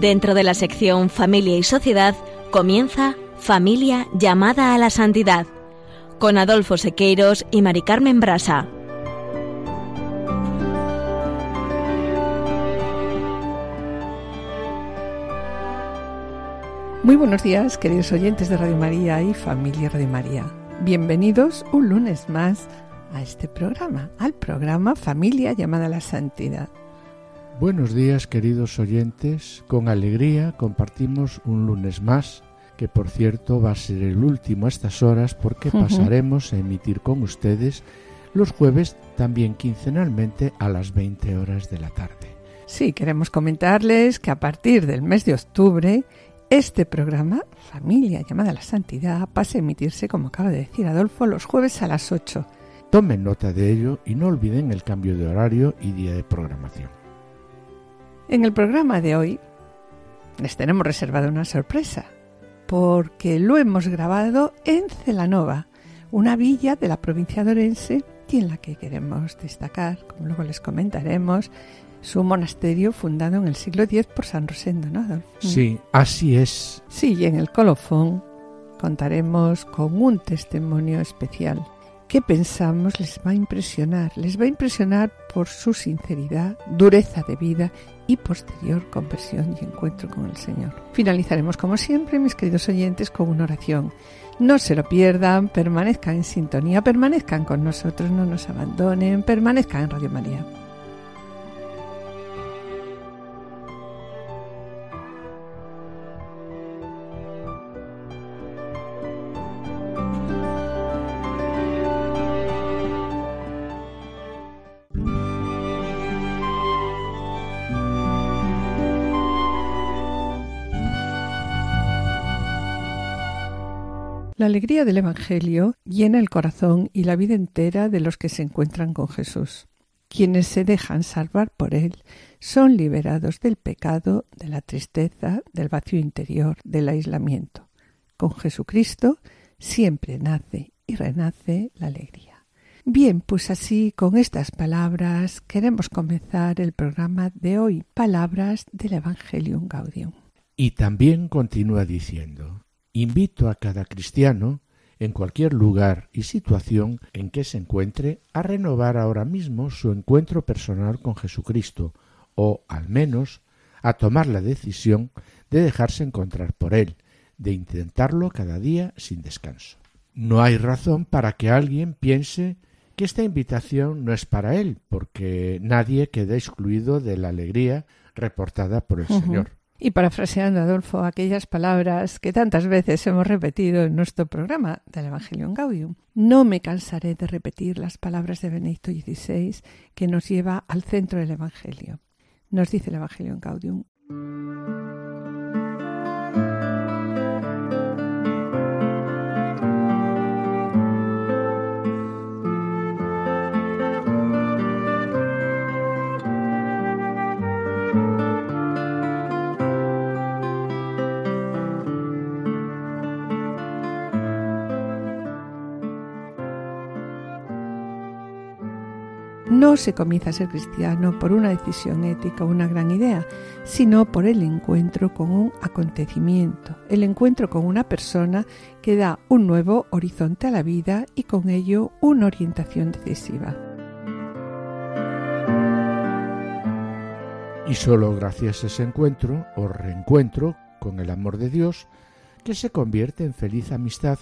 Dentro de la sección Familia y Sociedad comienza Familia llamada a la santidad con Adolfo Sequeiros y Mari Carmen Brasa. Muy buenos días, queridos oyentes de Radio María y familia Radio María. Bienvenidos un lunes más a este programa, al programa Familia llamada a la Santidad. Buenos días queridos oyentes, con alegría compartimos un lunes más, que por cierto va a ser el último a estas horas porque pasaremos a emitir con ustedes los jueves también quincenalmente a las 20 horas de la tarde. Sí, queremos comentarles que a partir del mes de octubre este programa, Familia llamada a la Santidad, pasa a emitirse, como acaba de decir Adolfo, los jueves a las 8. Tomen nota de ello y no olviden el cambio de horario y día de programación. En el programa de hoy les tenemos reservada una sorpresa, porque lo hemos grabado en Celanova, una villa de la provincia de Orense y en la que queremos destacar, como luego les comentaremos, su monasterio fundado en el siglo X por San Rosendo, ¿no, Adolfo? Sí, así es. Sí, y en el colofón contaremos con un testimonio especial que pensamos les va a impresionar. Les va a impresionar por su sinceridad, dureza de vida y posterior conversión y encuentro con el Señor. Finalizaremos como siempre, mis queridos oyentes, con una oración. No se lo pierdan, permanezcan en sintonía, permanezcan con nosotros, no nos abandonen, permanezcan en Radio María. Alegría del Evangelio llena el corazón y la vida entera de los que se encuentran con Jesús. Quienes se dejan salvar por Él son liberados del pecado, de la tristeza, del vacío interior, del aislamiento. Con Jesucristo siempre nace y renace la alegría. Bien, pues así, con estas palabras, queremos comenzar el programa de hoy, Palabras del Evangelium Gaudium. Y también continúa diciendo, Invito a cada cristiano, en cualquier lugar y situación en que se encuentre, a renovar ahora mismo su encuentro personal con Jesucristo, o, al menos, a tomar la decisión de dejarse encontrar por Él, de intentarlo cada día sin descanso. No hay razón para que alguien piense que esta invitación no es para él, porque nadie queda excluido de la alegría reportada por el Señor. Y parafraseando, Adolfo, aquellas palabras que tantas veces hemos repetido en nuestro programa del Evangelium Gaudium, no me cansaré de repetir las palabras de Benedicto XVI que nos lleva al centro del Evangelio. Nos dice el Evangelium Gaudium. No se comienza a ser cristiano por una decisión ética o una gran idea, sino por el encuentro con un acontecimiento, el encuentro con una persona que da un nuevo horizonte a la vida y con ello una orientación decisiva. Y solo gracias a ese encuentro o reencuentro con el amor de Dios, que se convierte en feliz amistad,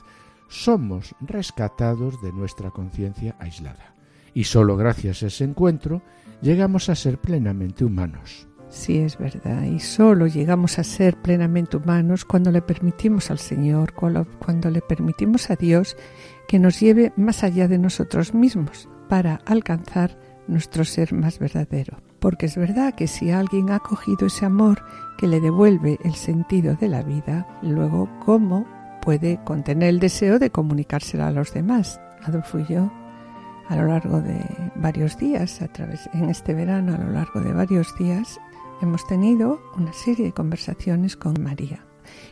somos rescatados de nuestra conciencia aislada y solo gracias a ese encuentro llegamos a ser plenamente humanos. Sí, es verdad, y solo llegamos a ser plenamente humanos cuando le permitimos al Señor, cuando le permitimos a Dios que nos lleve más allá de nosotros mismos, para alcanzar nuestro ser más verdadero. Porque es verdad que si alguien ha cogido ese amor que le devuelve el sentido de la vida, luego cómo puede contener el deseo de comunicárselo a los demás. Adolfo y yo, a lo largo de varios días, a través, en este verano, a lo largo de varios días, hemos tenido una serie de conversaciones con María.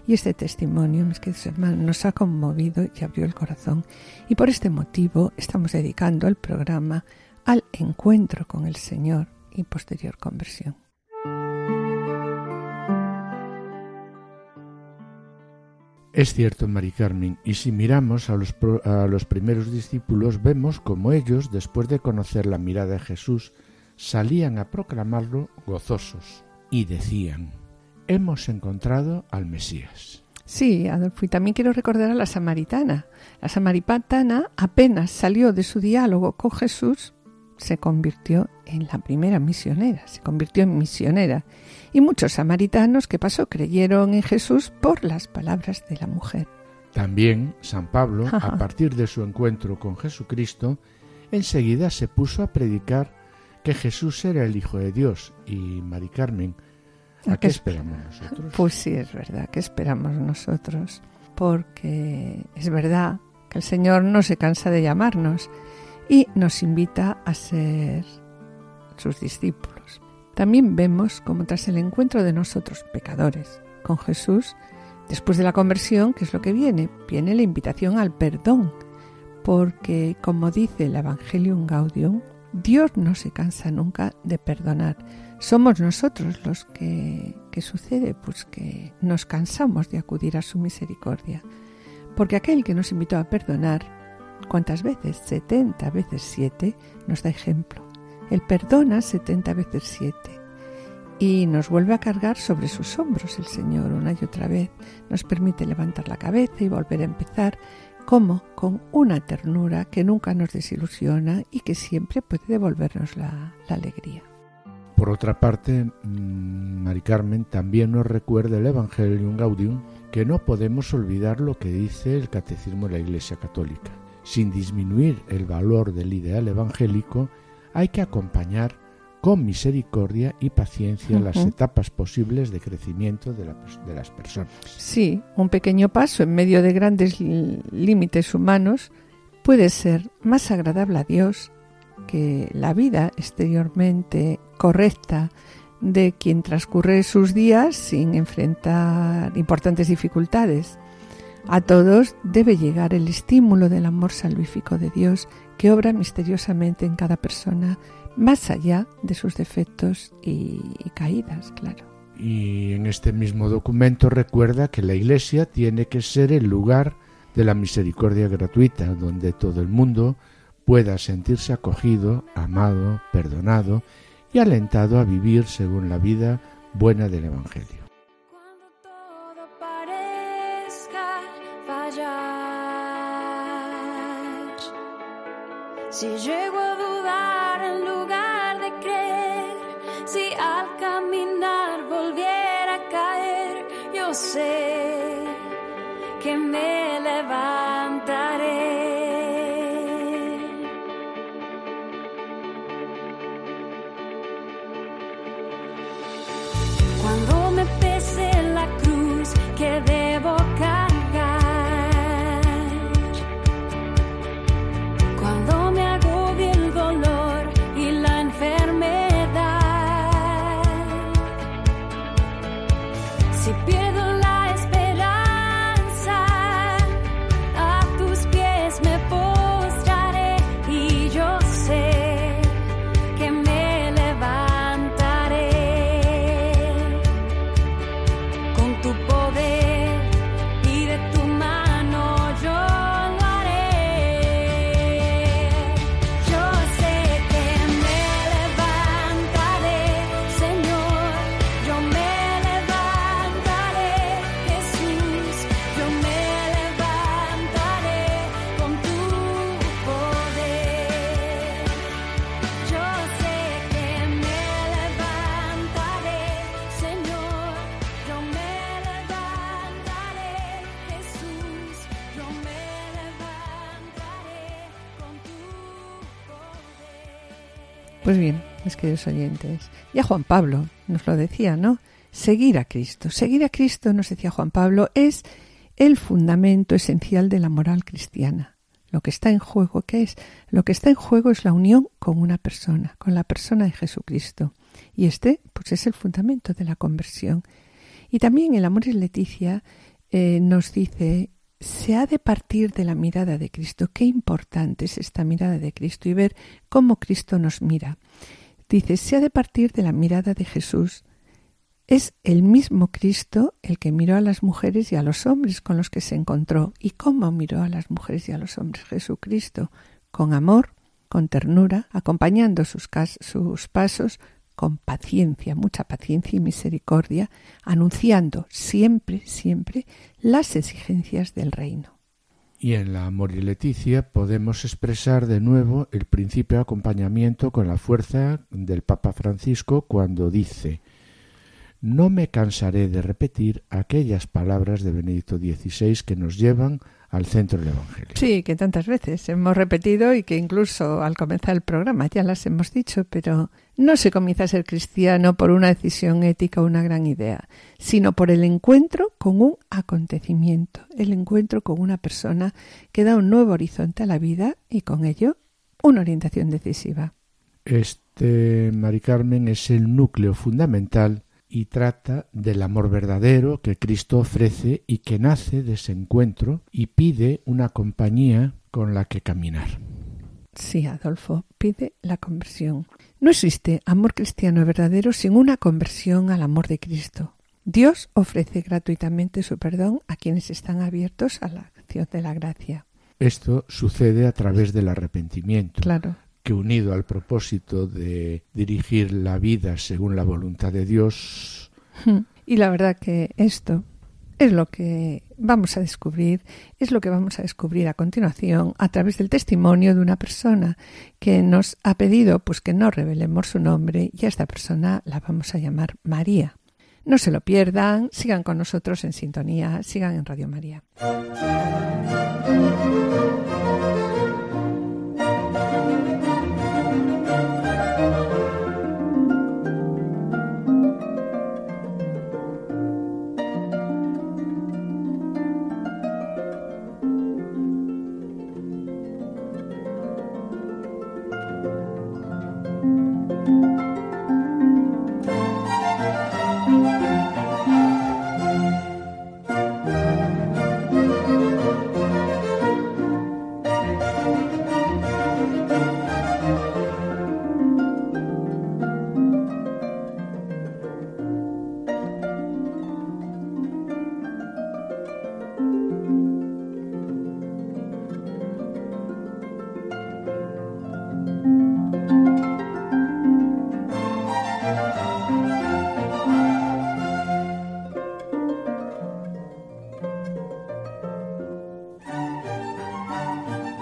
Y este testimonio, mis queridos hermanos, nos ha conmovido y abrió el corazón. Y por este motivo estamos dedicando el programa al encuentro con el Señor y posterior conversión. Es cierto, Mari Carmen, y si miramos a los, primeros discípulos, vemos como ellos, después de conocer la mirada de Jesús, salían a proclamarlo gozosos y decían, hemos encontrado al Mesías. Sí, Adolfo, y también quiero recordar a la samaritana. La samaritana apenas salió de su diálogo con Jesús, se convirtió en la primera misionera, se convirtió en misionera. Y muchos samaritanos que pasó creyeron en Jesús por las palabras de la mujer. También San Pablo, a partir de su encuentro con Jesucristo, enseguida se puso a predicar que Jesús era el Hijo de Dios. Y Mari Carmen, ¿A qué esperamos nosotros? Pues sí, es verdad, ¿qué esperamos nosotros? Porque es verdad que el Señor no se cansa de llamarnos y nos invita a ser sus discípulos. También vemos como tras el encuentro de nosotros, pecadores, con Jesús, después de la conversión, ¿qué es lo que viene? Viene la invitación al perdón, porque como dice el Evangelium Gaudium, Dios no se cansa nunca de perdonar somos nosotros los que, que sucede, pues que nos cansamos de acudir a su misericordia. Porque aquel que nos invitó a perdonar, ¿cuántas veces? 70 veces 7 nos da ejemplo. Él perdona 70 veces 7 y nos vuelve a cargar sobre sus hombros el Señor una y otra vez. Nos permite levantar la cabeza y volver a empezar como con una ternura que nunca nos desilusiona y que siempre puede devolvernos la, alegría. Por otra parte, mm, Mari Carmen también nos recuerda el Evangelium Gaudium que no podemos olvidar lo que dice el Catecismo de la Iglesia Católica. Sin disminuir el valor del ideal evangélico, hay que acompañar con misericordia y paciencia las etapas posibles de crecimiento de, de, las personas. Sí, un pequeño paso en medio de grandes límites humanos puede ser más agradable a Dios que la vida exteriormente correcta de quien transcurre sus días sin enfrentar importantes dificultades. A todos debe llegar el estímulo del amor salvífico de Dios que obra misteriosamente en cada persona, más allá de sus defectos y, caídas, claro. Y en este mismo documento recuerda que la Iglesia tiene que ser el lugar de la misericordia gratuita, donde todo el mundo pueda sentirse acogido, amado, perdonado y alentado a vivir según la vida buena del Evangelio. Si llego a dudar en lugar de creer, si al caminar volviera a caer, yo sé que me levantaré. Oyentes, ya Juan Pablo nos lo decía, ¿no? Seguir a Cristo. Seguir a Cristo, nos decía Juan Pablo, es el fundamento esencial de la moral cristiana. Lo que está en juego, ¿qué es? Lo que está en juego es la unión con una persona, con la persona de Jesucristo. Y este, pues es el fundamento de la conversión. Y también el Amor es Leticia eh, nos dice, se ha de partir de la mirada de Cristo. Qué importante es esta mirada de Cristo y ver cómo Cristo nos mira. Dice, se ha de partir de la mirada de Jesús es el mismo Cristo el que miró a las mujeres y a los hombres con los que se encontró. ¿Y cómo miró a las mujeres y a los hombres Jesucristo? Con amor, con ternura, acompañando sus, sus pasos, con paciencia, mucha paciencia y misericordia, anunciando siempre, siempre las exigencias del reino. Y en la Amor y Leticia podemos expresar de nuevo el principio de acompañamiento con la fuerza del Papa Francisco cuando dice no me cansaré de repetir aquellas palabras de Benedicto XVI que nos llevan al centro del Evangelio. Sí, que tantas veces hemos repetido y que incluso al comenzar el programa ya las hemos dicho, pero no se comienza a ser cristiano por una decisión ética o una gran idea, sino por el encuentro con un acontecimiento, el encuentro con una persona que da un nuevo horizonte a la vida y con ello una orientación decisiva. Este, Mari Carmen, es el núcleo fundamental y trata del amor verdadero que Cristo ofrece y que nace de ese encuentro y pide una compañía con la que caminar. Sí, Adolfo, pide la conversión. No existe amor cristiano verdadero sin una conversión al amor de Cristo. Dios ofrece gratuitamente su perdón a quienes están abiertos a la acción de la gracia. Esto sucede a través del arrepentimiento. Claro que unido al propósito de dirigir la vida según la voluntad de Dios. Hmm. Y la verdad que esto es lo que vamos a descubrir, es lo que vamos a descubrir a continuación a través del testimonio de una persona que nos ha pedido pues que no revelemos su nombre y a esta persona la vamos a llamar María. No se lo pierdan, sigan con nosotros en sintonía, sigan en Radio María.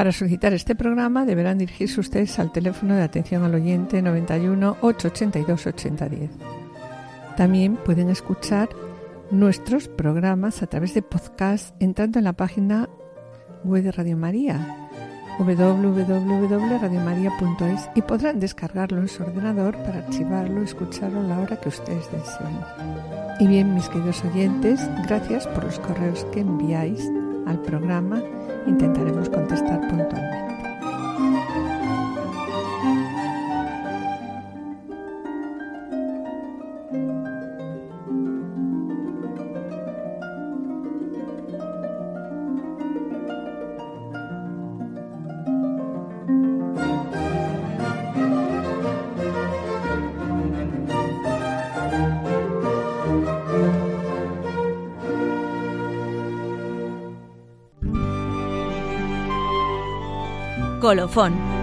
Para solicitar este programa deberán dirigirse ustedes al teléfono de atención al oyente 91 882 8010. También pueden escuchar nuestros programas a través de podcast entrando en la página web de Radio María www.radiomaria.es y podrán descargarlo en su ordenador para archivarlo escucharlo a la hora que ustedes deseen. Y bien, mis queridos oyentes, gracias por los correos que enviáis al programa intentaremos contestar puntualmente. Colofón.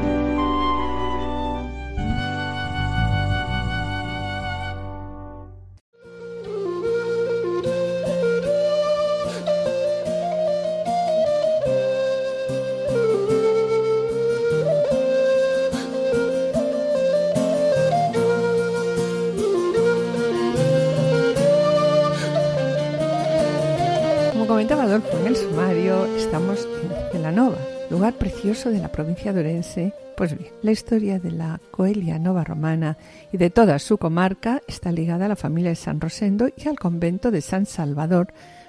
Precioso de la provincia de Orense. Pues bien, la historia de la Coelia Nova Romana y de toda su comarca está ligada a la familia de San Rosendo y al convento de San Salvador,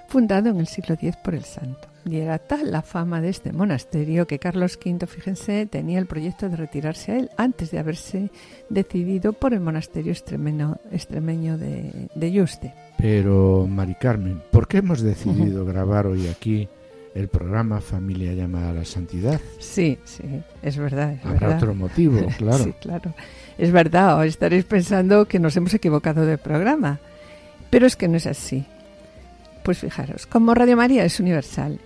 fundado en el siglo X por el santo. Y era tal la fama de este monasterio que Carlos V, fíjense, tenía el proyecto de retirarse a él antes de haberse decidido por el monasterio extremeño, extremeño de, de Yuste. Pero, Mari Carmen, ¿por qué hemos decidido grabar hoy aquí el programa Familia llamada a la Santidad? Sí, sí, es verdad. Es Habrá verdad. otro motivo, claro. Sí, claro. Es verdad, o estaréis pensando que nos hemos equivocado de programa. Pero es que no es así. Pues fijaros, como Radio María es universal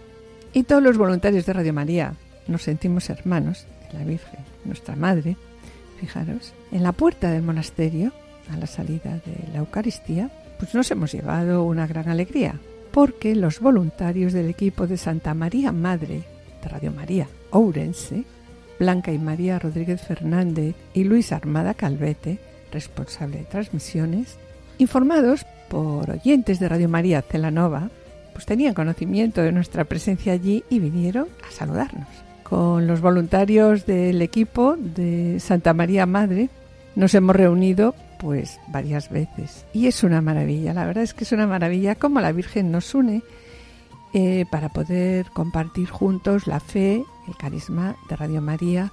y todos los voluntarios de Radio María nos sentimos hermanos de la Virgen, nuestra Madre, fijaros, en la puerta del monasterio, a la salida de la Eucaristía, pues nos hemos llevado una gran alegría, porque los voluntarios del equipo de Santa María Madre Radio María Ourense, Blanca y María Rodríguez Fernández y Luis Armada Calvete, responsable de transmisiones, informados por oyentes de Radio María Celanova, pues tenían conocimiento de nuestra presencia allí y vinieron a saludarnos. Con los voluntarios del equipo de Santa María Madre nos hemos reunido pues varias veces y es una maravilla, la verdad es que es una maravilla cómo la Virgen nos une eh, para poder compartir juntos la fe, el carisma de Radio María,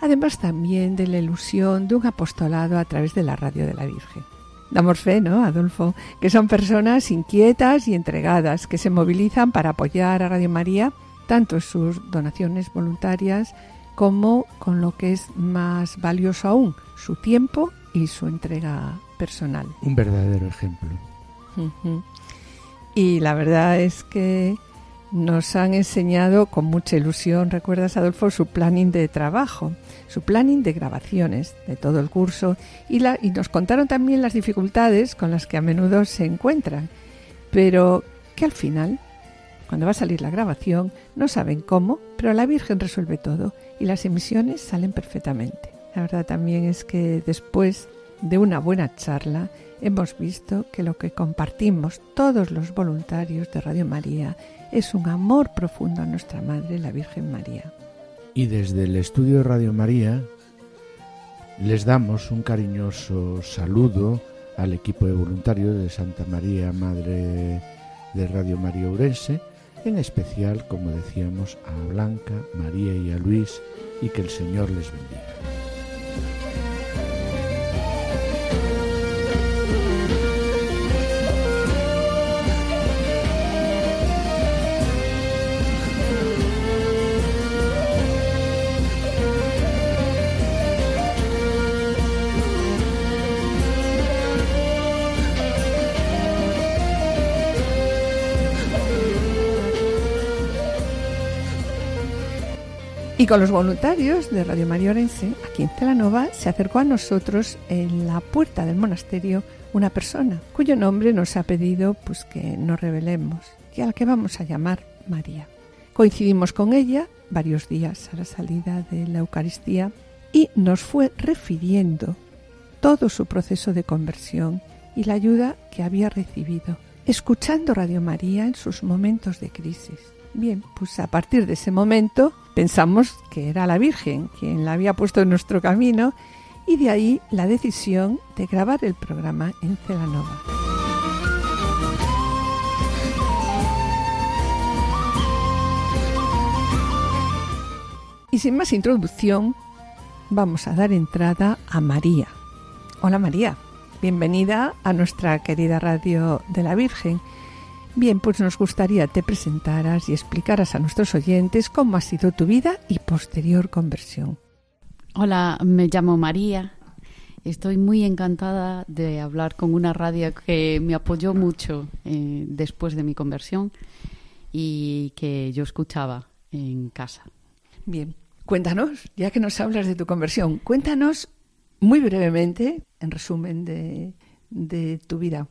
además también de la ilusión de un apostolado a través de la radio de la Virgen. Damos fe, ¿no, Adolfo? Que son personas inquietas y entregadas que se movilizan para apoyar a Radio María, tanto en sus donaciones voluntarias como con lo que es más valioso aún, su tiempo y su entrega personal. Un verdadero ejemplo. Y la verdad es que nos han enseñado con mucha ilusión, recuerdas Adolfo, su planning de trabajo, su planning de grabaciones de todo el curso y, la, y nos contaron también las dificultades con las que a menudo se encuentran, pero que al final, cuando va a salir la grabación, no saben cómo, pero la Virgen resuelve todo y las emisiones salen perfectamente. La verdad también es que después de una buena charla hemos visto que lo que compartimos todos los voluntarios de Radio María es un amor profundo a nuestra Madre, la Virgen María. Y desde el estudio de Radio María les damos un cariñoso saludo al equipo de voluntarios de Santa María, Madre de Radio María Urense, en especial, como decíamos, a Blanca, María y a Luis, y que el Señor les bendiga. Y con los voluntarios de Radio María Orense, aquí en Celanova, se acercó a nosotros en la puerta del monasterio una persona cuyo nombre nos ha pedido pues que nos revelemos y a la que vamos a llamar María. Coincidimos con ella varios días a la salida de la Eucaristía y nos fue refiriendo todo su proceso de conversión y la ayuda que había recibido, escuchando Radio María en sus momentos de crisis. Bien, pues a partir de ese momento pensamos que era la Virgen quien la había puesto en nuestro camino y de ahí la decisión de grabar el programa en Celanova. Y sin más introducción, vamos a dar entrada a María. Hola María, bienvenida a nuestra querida radio de la Virgen. Bien, pues nos gustaría te presentaras y explicaras a nuestros oyentes cómo ha sido tu vida y posterior conversión. Hola, me llamo María. Estoy muy encantada de hablar con una radio que me apoyó mucho eh, después de mi conversión y que yo escuchaba en casa. Bien, cuéntanos, ya que nos hablas de tu conversión, cuéntanos muy brevemente, en resumen, de, de tu vida.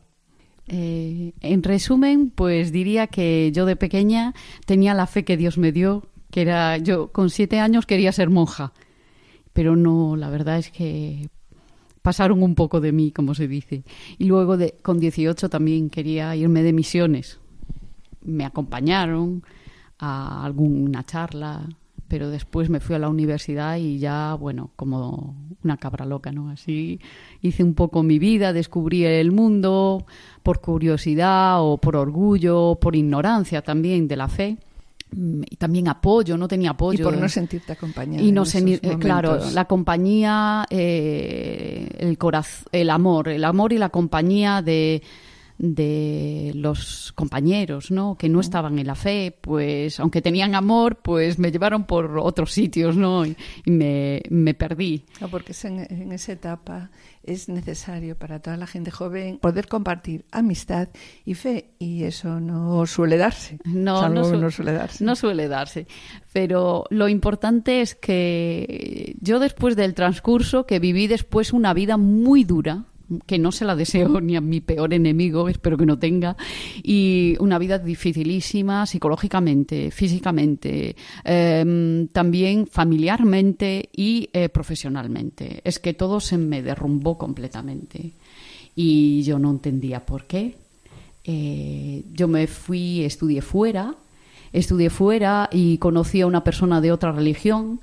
Eh, en resumen, pues diría que yo de pequeña tenía la fe que Dios me dio, que era yo con siete años quería ser monja, pero no, la verdad es que pasaron un poco de mí, como se dice. Y luego de, con 18 también quería irme de misiones, me acompañaron a alguna charla, pero después me fui a la universidad y ya, bueno, como una cabra loca, ¿no? Así hice un poco mi vida, descubrí el mundo por curiosidad o por orgullo, por ignorancia también de la fe mm, y también apoyo, no tenía apoyo. Y por no sentirte acompañada. Y no sentir, eh, claro, la compañía, eh, el corazón, el amor, el amor y la compañía de, de los compañeros, ¿no? Que no estaban en la fe, pues, aunque tenían amor, pues me llevaron por otros sitios, ¿no? Y, y me, me perdí. No, porque es en, en esa etapa es necesario para toda la gente joven poder compartir amistad y fe, y eso no suele darse. No, Salvo no, su- no suele darse. No suele darse. Pero lo importante es que yo después del transcurso, que viví después una vida muy dura, que no se la deseo ni a mi peor enemigo, espero que no tenga, y una vida dificilísima psicológicamente, físicamente, eh, también familiarmente y eh, profesionalmente. Es que todo se me derrumbó completamente y yo no entendía por qué. Eh, yo me fui, estudié fuera, estudié fuera y conocí a una persona de otra religión.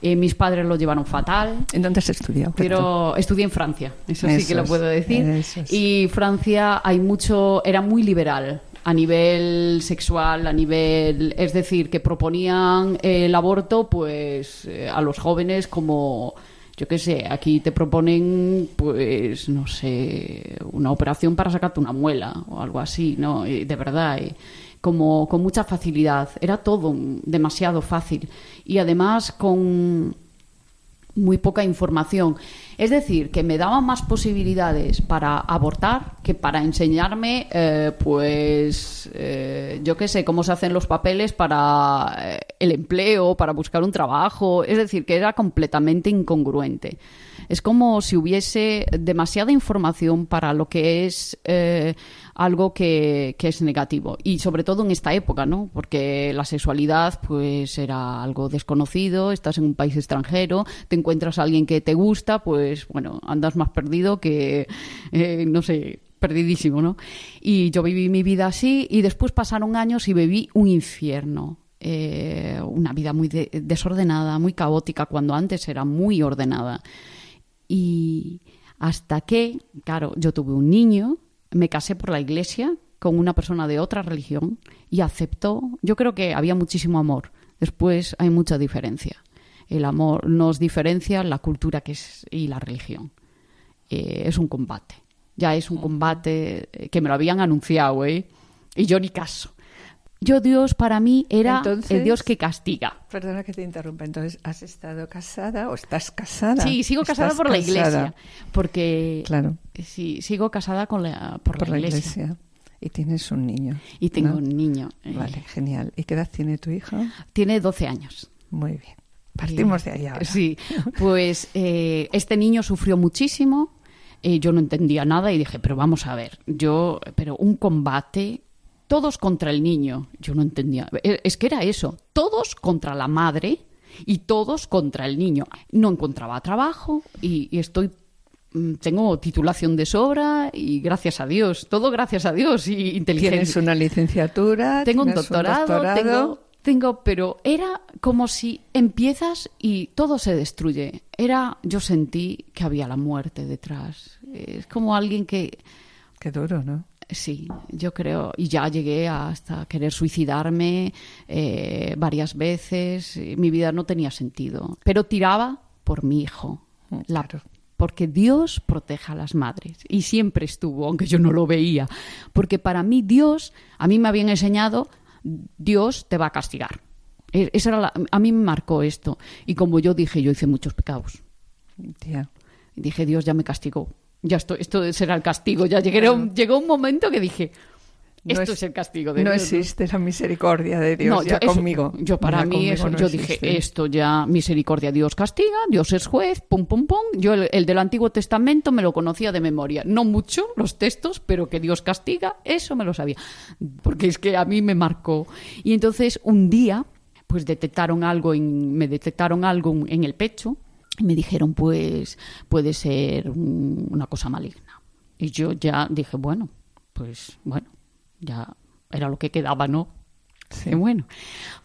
Eh, mis padres lo llevaron fatal. ¿En dónde has estudiado? Pero estudié en Francia, eso, sí que lo puedo decir. es. Y Francia hay mucho, era muy liberal a nivel sexual, a nivel, es decir, que proponían el aborto, pues eh, a los jóvenes como, yo qué sé, aquí te proponen, pues no sé, una operación para sacarte una muela o algo así, ¿no? Y de verdad. y como con mucha facilidad, era todo demasiado fácil y además con muy poca información. Es decir, que me daban más posibilidades para abortar que para enseñarme, eh, pues, eh, yo qué sé, cómo se hacen los papeles para eh, el empleo, para buscar un trabajo. Es decir, que era completamente incongruente. Es como si hubiese demasiada información para lo que es algo que, que es negativo. Y sobre todo en esta época, ¿no? Porque la sexualidad, pues, era algo desconocido, estás en un país extranjero, te encuentras a alguien que te gusta, pues, bueno, andas más perdido que, eh, no sé, perdidísimo, ¿no? Y yo viví mi vida así y después pasaron años y viví un infierno. Eh, una vida muy de- desordenada, muy caótica, cuando antes era muy ordenada. Y hasta que, claro, yo tuve un niño, me casé por la iglesia con una persona de otra religión y aceptó, yo creo que había muchísimo amor, después hay mucha diferencia. El amor nos diferencia la cultura que es, y la religión. Eh, es un combate. Ya es un combate eh, que me lo habían anunciado, ¿eh? Y yo ni caso. Yo Dios para mí era Entonces- el Dios que castiga. Perdona que te interrumpa. Entonces, ¿has estado casada o estás casada? Sí, sigo casada por la iglesia. Porque Claro, sí, sigo casada con la, por, por la, la iglesia. Y tienes un niño. Y tengo ¿no? un niño. eh, Vale, genial. ¿Y qué edad tiene tu hijo? Tiene 12 años. Muy bien. Partimos de ahora. Sí, pues eh, este niño sufrió muchísimo. eh, yo no entendía nada y dije, pero vamos a ver, yo, pero un combate, todos contra el niño. Yo no entendía. Eh, Es que era eso, todos contra la madre y todos contra el niño. No encontraba trabajo y, y estoy. mm, Tengo titulación de sobra y gracias a Dios, todo gracias a Dios y inteligencia. Tienes una licenciatura. Tengo un doctorado, doctorado. tengo, tengo, pero era como si empiezas y todo se destruye. Era, yo sentí que había la muerte detrás. Es como alguien que, Qué duro, ¿no? sí, yo creo, y ya llegué hasta querer suicidarme eh, varias veces. Mi vida no tenía sentido, pero tiraba por mi hijo. La- Claro. porque Dios protege a las madres y siempre estuvo, aunque yo no lo veía, porque para mí Dios, a mí me habían enseñado, Dios te va a castigar. E- Esa era la- a mí me marcó esto y como yo dije, yo hice muchos pecados. Y dije, Dios ya me castigó. Ya esto, esto será el castigo. Ya llegué, un- llegó un momento que dije, No esto es- es, el castigo de no Dios. existe la misericordia de Dios No, ya yo, eso- conmigo. Yo para Ya mí eso, no yo dije, esto ya, misericordia, Dios castiga, Dios es juez, pum, pum, pum. Yo el, el del Antiguo Testamento me lo conocía de memoria. No mucho los textos, pero que Dios castiga, eso me lo sabía. Porque es que a mí me marcó. Y entonces un día, pues detectaron algo, en, me detectaron algo en el pecho y me dijeron, pues puede ser un- una cosa maligna. Y yo ya dije, bueno, pues bueno, ya era lo que quedaba, ¿no? Sí. bueno,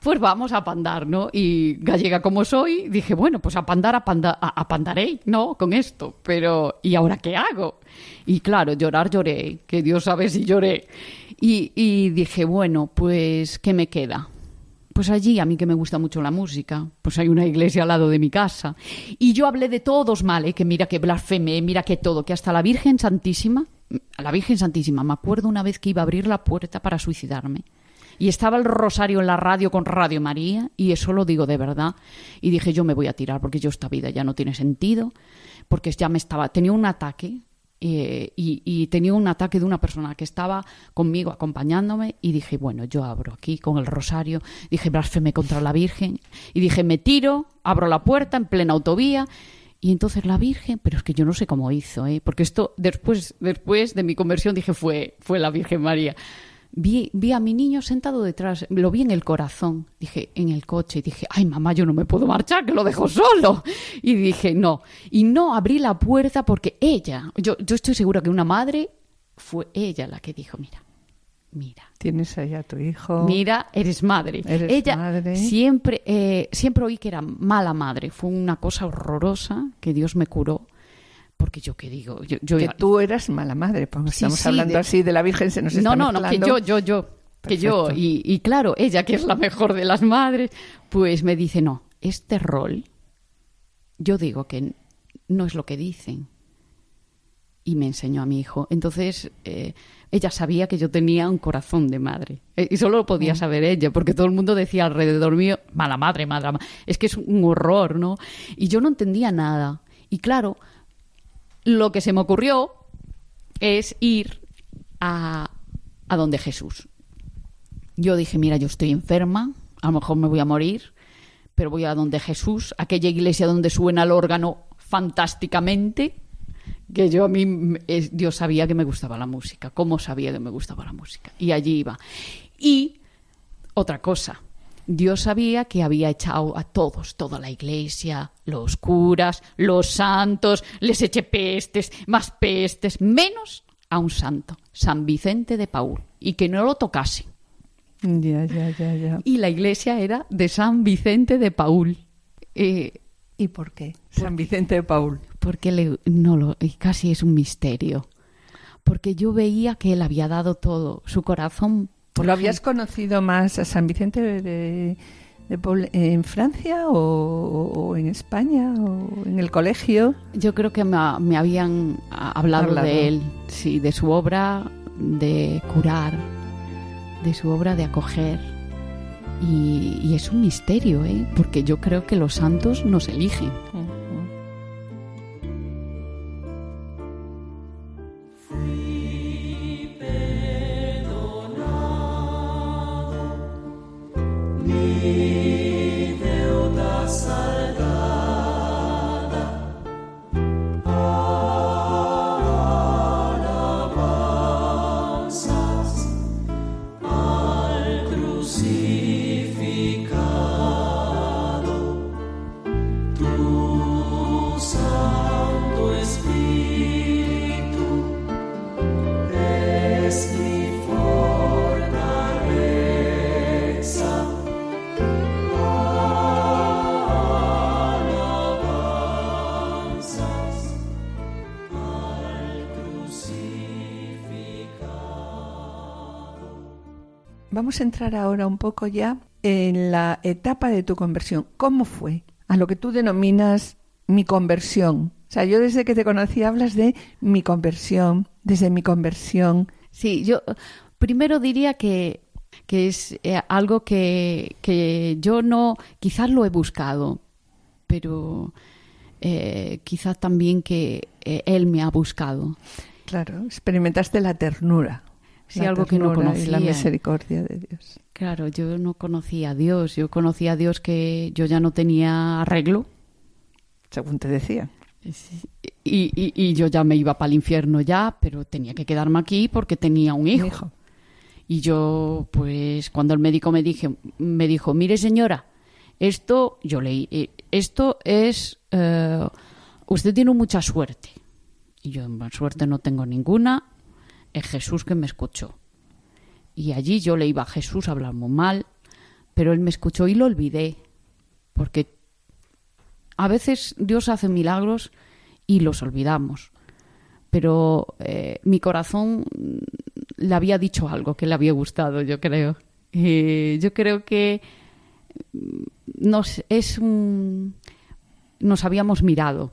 pues vamos a pandar, ¿no? Y gallega como soy, dije, bueno, pues a pandar, a, panda, a, pandaré, ¿no? Con esto. Pero, ¿y ahora qué hago? Y claro, llorar lloré, que Dios sabe si lloré. Y, y dije, bueno, pues, ¿qué me queda? Pues allí, a mí que me gusta mucho la música, pues hay una iglesia al lado de mi casa. Y yo hablé de todos mal, ¿eh? que mira que blasfemé, mira que todo, que hasta la Virgen Santísima, a la Virgen Santísima, me acuerdo una vez que iba a abrir la puerta para suicidarme y estaba el rosario en la radio con Radio María, y eso lo digo de verdad. Y dije, yo me voy a tirar porque yo esta vida ya no tiene sentido, porque ya me estaba, tenía un ataque, eh, y, tenía un ataque de una persona que estaba conmigo acompañándome y dije, bueno, yo abro aquí con el rosario, dije, blasfeme contra la Virgen, y dije, me tiro, abro la puerta en plena autovía, y entonces la Virgen, pero es que yo no sé cómo hizo, ¿eh? porque esto después, después de mi conversión dije, fue, fue la Virgen María vi, vi a mi niño sentado detrás, lo vi en el corazón, dije, en el coche, y dije, ay mamá, yo no me puedo marchar, que lo dejo solo. Y dije, no. Y no abrí la puerta porque ella, yo, yo estoy segura que una madre fue ella la que dijo, mira, mira. Tienes ahí a tu hijo. Mira, eres madre. Eres ella madre. siempre, eh, siempre oí que era mala madre. Fue una cosa horrorosa que Dios me curó porque yo qué digo, yo, que tú eras mala madre, pues estamos hablando así de la Virgen, se nos está No, no, no, que yo, yo, yo, que yo, y, y, claro, ella que es la mejor de las madres, pues me dice, no, este rol, yo digo que no es lo que dicen. Y me enseñó a mi hijo. Entonces, eh, ella sabía que yo tenía un corazón de madre. Eh, y solo lo podía mm. saber ella, porque todo el mundo decía alrededor mío, mala madre, madre, madre. Es que es un horror, ¿no? Y yo no entendía nada. Y claro, lo que se me ocurrió es ir a, a donde Jesús. Yo dije, mira, yo estoy enferma, a lo mejor me voy a morir, pero voy a donde Jesús, aquella iglesia donde suena el órgano fantásticamente, que yo a mí, Dios sabía que me gustaba la música, cómo sabía que me gustaba la música, y allí iba. Y otra cosa, Dios sabía que había echado a todos, toda la iglesia, los curas, los santos, les eché pestes, más pestes, menos a un santo, San Vicente de Paul, y que no lo tocase. Ya, ya, ya, ya. Y la iglesia era de San Vicente de Paul. Eh, ¿Y por qué? San Vicente de Paul. Porque le, no lo, casi es un misterio. Porque yo veía que él había dado todo, su corazón ¿Lo habías conocido más a San Vicente de, en Francia o, en España o en el colegio? Yo creo que me, habían hablado, de él, sí, de su obra de curar, de su obra de acoger. Y, y es un misterio, ¿eh? porque yo creo que los santos nos eligen. Vamos a entrar ahora un poco ya en la etapa de tu conversión. ¿Cómo fue? A lo que tú denominas mi conversión. O sea, yo desde que te conocí hablas de mi conversión, desde mi conversión. Sí, yo primero diría que, que es eh, algo que, que, yo no, quizás lo he buscado, pero eh, quizás también que eh, él me ha buscado. Claro, experimentaste la ternura sí, algo que no conocía. Y la misericordia de Dios. Claro, yo no conocía a Dios. Yo conocía a Dios que yo ya no tenía arreglo. Según te decía. Y, y, yo ya me iba para el infierno ya, pero tenía que quedarme aquí porque tenía un hijo. Y yo, pues, cuando el médico me, dije, me dijo, mire señora, esto, yo leí, eh, esto es, eh, usted tiene mucha suerte. Y yo, suerte no tengo ninguna, es Jesús que me escuchó. Y allí yo le iba a Jesús a hablar muy mal, pero él me escuchó y lo olvidé. Porque a veces Dios hace milagros y los olvidamos. Pero eh, mi corazón le había dicho algo que le había gustado, yo creo. Yo creo que nos es nos habíamos mirado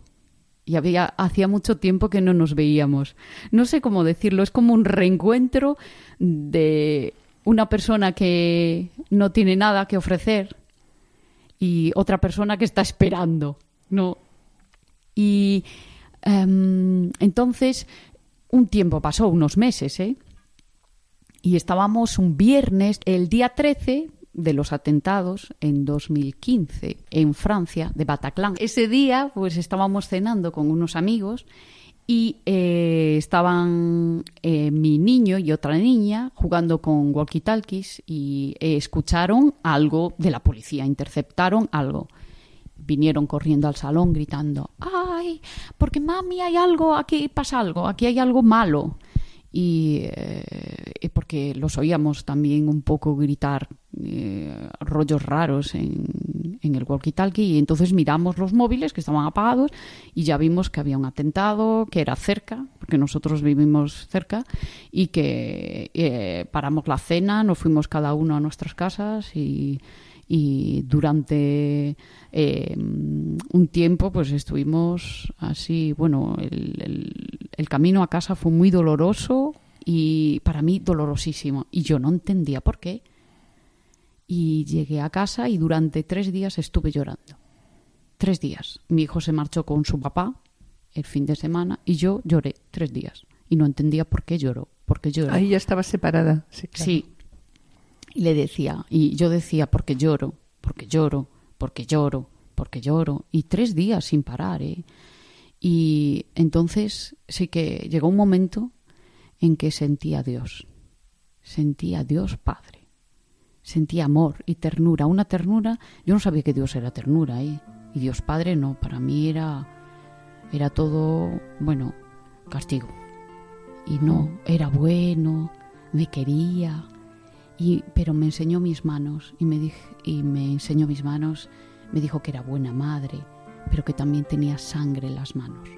y había hacía mucho tiempo que no nos veíamos. No sé cómo decirlo, es como un reencuentro de una persona que no tiene nada que ofrecer y otra persona que está esperando, ¿no? Y em, entonces un tiempo pasó, unos meses, ¿eh? Y estábamos un viernes, el día 13, de los atentados en 2015 en Francia, de Bataclan. Ese día, pues estábamos cenando con unos amigos y eh, estaban eh, mi niño y otra niña jugando con walkie-talkies y eh, escucharon algo de la policía, interceptaron algo. Vinieron corriendo al salón gritando, ¡ay! Porque mami, hay algo, aquí pasa algo, aquí hay algo malo y eh, porque los oíamos también un poco gritar eh, rollos raros en, en el walkie-talkie y entonces miramos los móviles que estaban apagados y ya vimos que había un atentado, que era cerca, porque nosotros vivimos cerca y que eh, paramos la cena, nos fuimos cada uno a nuestras casas y y durante eh, un tiempo pues estuvimos así, bueno, el, el, camino a casa fue muy doloroso y para mí dolorosísimo y yo no entendía por qué. Y llegué a casa y durante tres días estuve llorando. Tres días. Mi hijo se marchó con su papá el fin de semana y yo lloré tres días y no entendía por qué lloró. Porque lloró. Ahí ya estaba separada. Sí, claro. sí, y le decía, y yo decía, porque lloro, porque lloro, porque lloro, porque lloro, y tres días sin parar, ¿eh? Y entonces sí que llegó un momento en que sentía a Dios, sentía a Dios Padre, sentía amor y ternura, una ternura, yo no sabía que Dios era ternura, ¿eh? Y Dios Padre no, para mí era, era todo, bueno, castigo. Y no, era bueno, me quería, pero me enseñó mis manos y me, y me enseñó mis manos, me dijo que era buena madre, pero que también tenía sangre en las manos.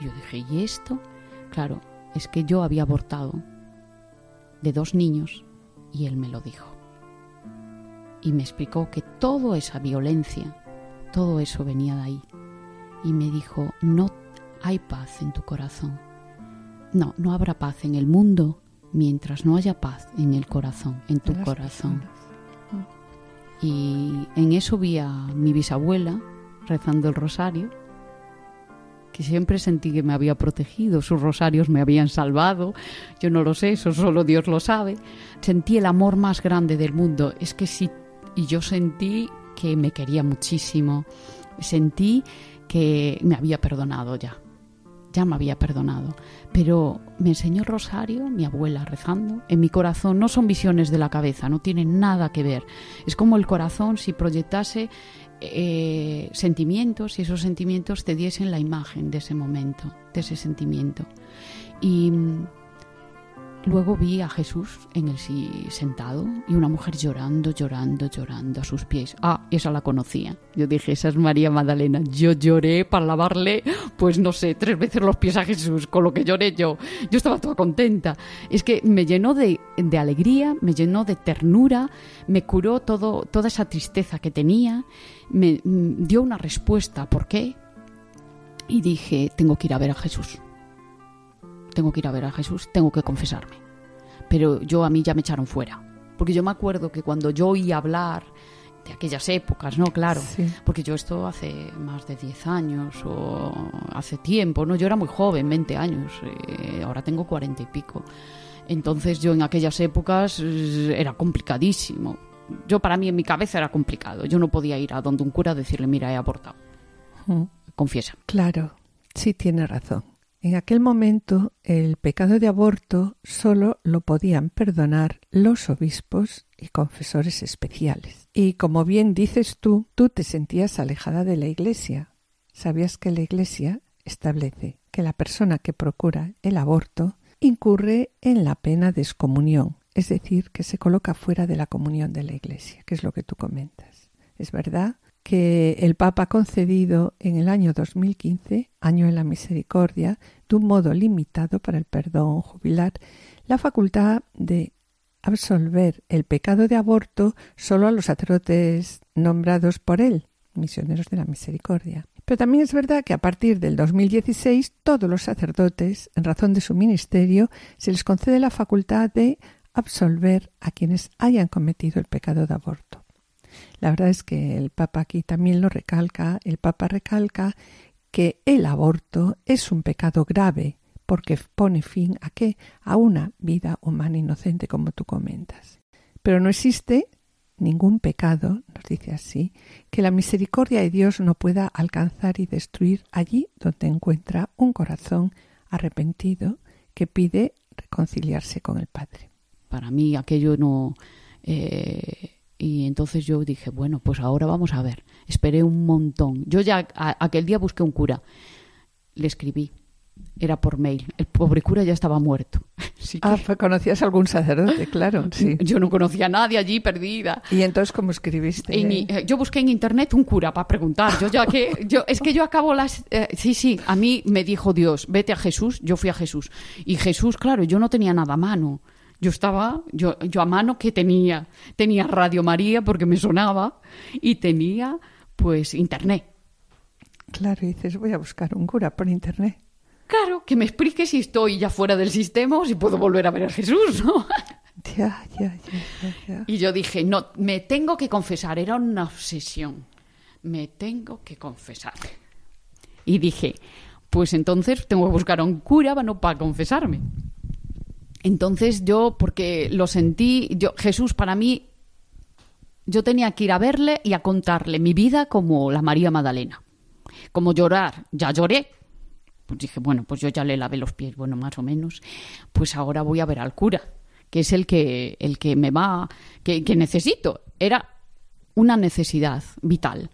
Yo dije, ¿y esto? Claro, es que yo había abortado de dos niños y él me lo dijo. Y me explicó que toda esa violencia, todo eso venía de ahí. Y me dijo, no hay paz en tu corazón. No, no habrá paz en el mundo mientras no haya paz en el corazón, en tu corazón. Y en eso vi a mi bisabuela rezando el rosario, que siempre sentí que me había protegido, sus rosarios me habían salvado, yo no lo sé, eso solo Dios lo sabe. Sentí el amor más grande del mundo, es que sí, y yo sentí que me quería muchísimo, sentí que me había perdonado ya ya me había perdonado. Pero me enseñó rosario, mi abuela rezando, en mi corazón. No son visiones de la cabeza, no tienen nada que ver. Es como el corazón si proyectase eh, sentimientos y esos sentimientos te diesen la imagen de ese momento, de ese sentimiento. Y Luego vi a Jesús en el sí sentado y una mujer llorando, llorando, llorando a sus pies. Ah, esa la conocía. Yo dije, esa es María Magdalena. Yo lloré para lavarle, pues no sé, tres veces los pies a Jesús, con lo que lloré yo. Yo estaba toda contenta. Es que me llenó de, de alegría, me llenó de ternura, me curó todo, toda esa tristeza que tenía, me mm, dio una respuesta. ¿Por qué? Y dije, tengo que ir a ver a Jesús tengo que ir a ver a Jesús, tengo que confesarme. Pero yo a mí ya me echaron fuera. Porque yo me acuerdo que cuando yo oí hablar de aquellas épocas, ¿no? Claro. Sí. Porque yo esto hace más de 10 años o hace tiempo, ¿no? Yo era muy joven, 20 años. eh, ahora tengo 40 y pico. Entonces yo en aquellas épocas eh, era complicadísimo. Yo para mí en mi cabeza era complicado. Yo no podía ir a donde un cura a decirle, mira, he abortado. Confiesa. Claro, sí tiene razón. En aquel momento el pecado de aborto solo lo podían perdonar los obispos y confesores especiales. Y como bien dices tú, tú te sentías alejada de la Iglesia. Sabías que la Iglesia establece que la persona que procura el aborto incurre en la pena de excomunión, es decir, que se coloca fuera de la comunión de la Iglesia, que es lo que tú comentas. Es verdad que el Papa ha concedido en el año 2015, año de la misericordia, de un modo limitado para el perdón jubilar, la facultad de absolver el pecado de aborto solo a los sacerdotes nombrados por él, misioneros de la misericordia. Pero también es verdad que a partir del 2016 todos los sacerdotes, en razón de su ministerio, se les concede la facultad de absolver a quienes hayan cometido el pecado de aborto. La verdad es que el Papa aquí también lo recalca, el Papa recalca que el aborto es un pecado grave porque pone fin a qué? A una vida humana inocente como tú comentas. Pero no existe ningún pecado, nos dice así, que la misericordia de Dios no pueda alcanzar y destruir allí donde encuentra un corazón arrepentido que pide reconciliarse con el Padre. Para mí aquello no... Eh, y entonces yo dije, bueno, pues ahora vamos a ver. Esperé un montón. Yo ya aquel día busqué un cura. Le escribí, era por mail. El pobre cura ya estaba muerto. ah, ¿conocías algún sacerdote? Claro, sí. Yo no conocía a nadie allí, perdida. ¿Y entonces cómo escribiste? Eh, yo busqué en internet un cura para preguntar. Yo ya que, yo, es que yo acabo las... Eh, sí, sí, a mí me dijo Dios, vete a Jesús, yo fui a Jesús. Y Jesús, claro, yo no tenía nada a mano. Yo estaba, yo, yo a mano, ¿qué tenía? Tenía Radio María porque me sonaba y tenía, pues, internet. Claro, y dices, voy a buscar un cura por internet. Claro, que me explique si estoy ya fuera del sistema o si puedo volver a ver a Jesús, ¿no? Ya, ya, ya, ya, Y yo dije, no, me tengo que confesar, era una obsesión. Me tengo que confesar. Y dije, pues entonces tengo que buscar a un cura no para confesarme. Entonces yo, porque lo sentí, yo, Jesús para mí, yo tenía que ir a verle y a contarle mi vida como la María Magdalena. Como llorar, ya lloré, pues dije, bueno, pues yo ya le lavé los pies, bueno, más o menos, pues ahora voy a ver al cura, que es el que, el que me va, que, que necesito. Era una necesidad vital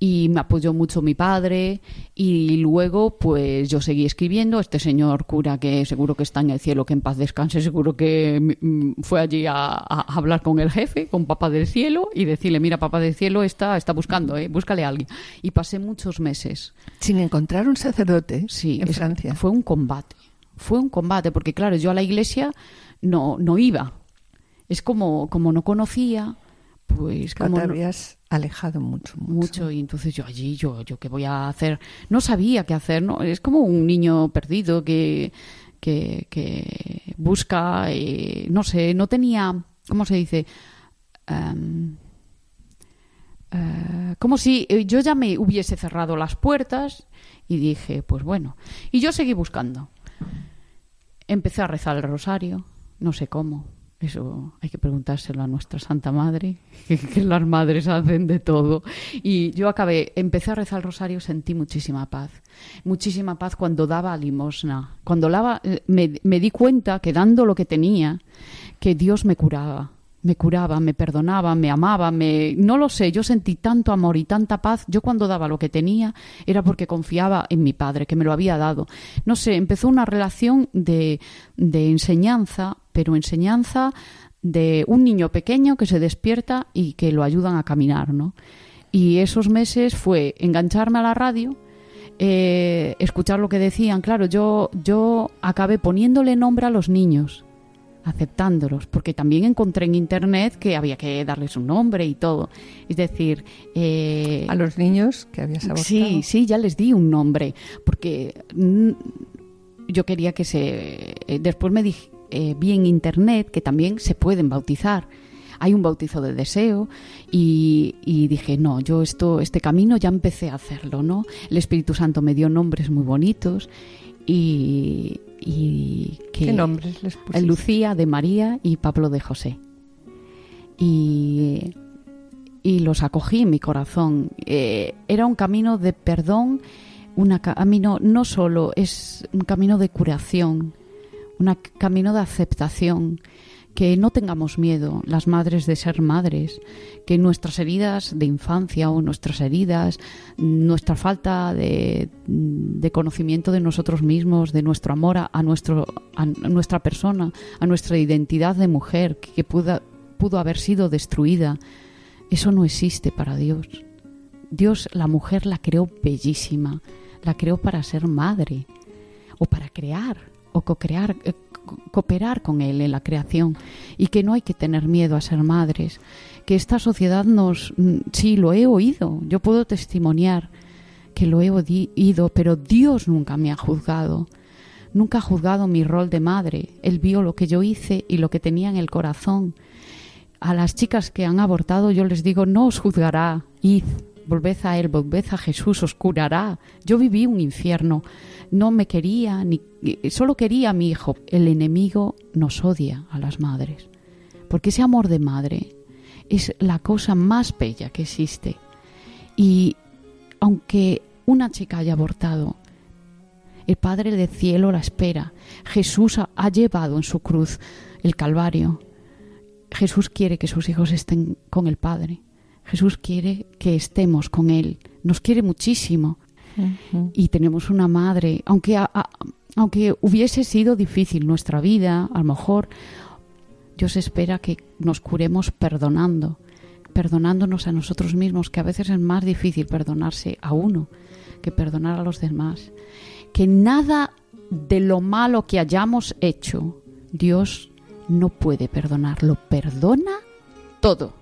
y me apoyó mucho mi padre. Y luego pues yo seguí escribiendo. Este señor cura que seguro que está en el cielo que en paz descanse seguro que mm, fue allí a, hablar con el jefe con papá del cielo y decirle mira papá del cielo está está buscando ¿eh? búscale a alguien y pasé muchos meses. Sin encontrar un sacerdote sí en Francia. fue un combate fue un combate porque claro yo a la iglesia no no iba. Es como como no conocía pues como te habías alejado mucho, mucho, y entonces yo allí yo yo qué voy a hacer no sabía qué hacer no es como un niño perdido que que, que busca eh, no sé no tenía cómo se dice um, como si eh, yo ya me hubiese cerrado las puertas y dije pues bueno y yo seguí buscando. Empecé a rezar el rosario no sé cómo eso hay que preguntárselo a nuestra Santa Madre, que, las madres hacen de todo. Y yo acabé, empecé a rezar el rosario, sentí muchísima paz. Muchísima paz cuando daba limosna. Cuando daba, eh, me, me di cuenta que dando lo que tenía, que Dios me curaba me curaba, me perdonaba, me amaba, me no lo sé, yo sentí tanto amor y tanta paz. Yo cuando daba lo que tenía era porque confiaba en mi padre, que me lo había dado. No sé, empezó una relación de, de enseñanza, pero enseñanza de un niño pequeño que se despierta y que lo ayudan a caminar, ¿no? Y esos meses fue engancharme a la radio, eh, escuchar lo que decían. Claro, yo, yo acabé poniéndole nombre a los niños aceptándolos, porque también encontré en internet que había que darles un nombre y todo. Es decir, eh, a los niños que habías abortado. Sí, sí, ya les di un nombre, porque yo quería que se. Eh, después me dije, eh, vi en internet que también se pueden bautizar. Hay un bautizo de deseo y, y, dije, no, yo esto, este camino ya empecé a hacerlo, ¿no? El Espíritu Santo me dio nombres muy bonitos y, y que ¿Qué nombres les pusiste? Lucía de María y Pablo de José. Y, y los acogí en mi corazón. Eh, era un camino de perdón, un camino no solo, es un camino de curación, un camino de aceptación que no tengamos miedo las madres de ser madres, que nuestras heridas de infancia o nuestras heridas, nuestra falta de, de conocimiento de nosotros mismos, de nuestro amor a, nuestro, a nuestra persona, a nuestra identidad de mujer que pudo, pudo haber sido destruida, eso no existe para Dios. Dios la mujer la creó bellísima, la creó para ser madre o para crear o eh, co- cooperar con Él en la creación y que no hay que tener miedo a ser madres, que esta sociedad nos... mm, Sí, lo he oído, yo puedo testimoniar que lo he oído, pero Dios nunca me ha juzgado. Nunca ha juzgado mi rol de madre. Él vio lo que yo hice y lo que tenía en el corazón. A las chicas que han abortado yo les digo, no os juzgará, id, volved a Él, volved a Jesús, os curará. Yo viví un infierno, no me quería, ni solo quería a mi hijo. El enemigo nos odia a las madres, porque ese amor de madre es la cosa más bella que existe. Y aunque una chica haya abortado, el Padre del cielo la espera. Jesús ha, ha llevado en su cruz el Calvario. Jesús quiere que sus hijos estén con el Padre. Jesús quiere que estemos con Él. Nos quiere muchísimo. Y tenemos una madre, aunque, a- a- aunque hubiese sido difícil nuestra vida, a lo mejor Dios espera que nos curemos perdonando, perdonándonos a nosotros mismos, que a veces es más difícil perdonarse a uno que perdonar a los demás. Que nada de lo malo que hayamos hecho, Dios no puede perdonar, lo perdona todo.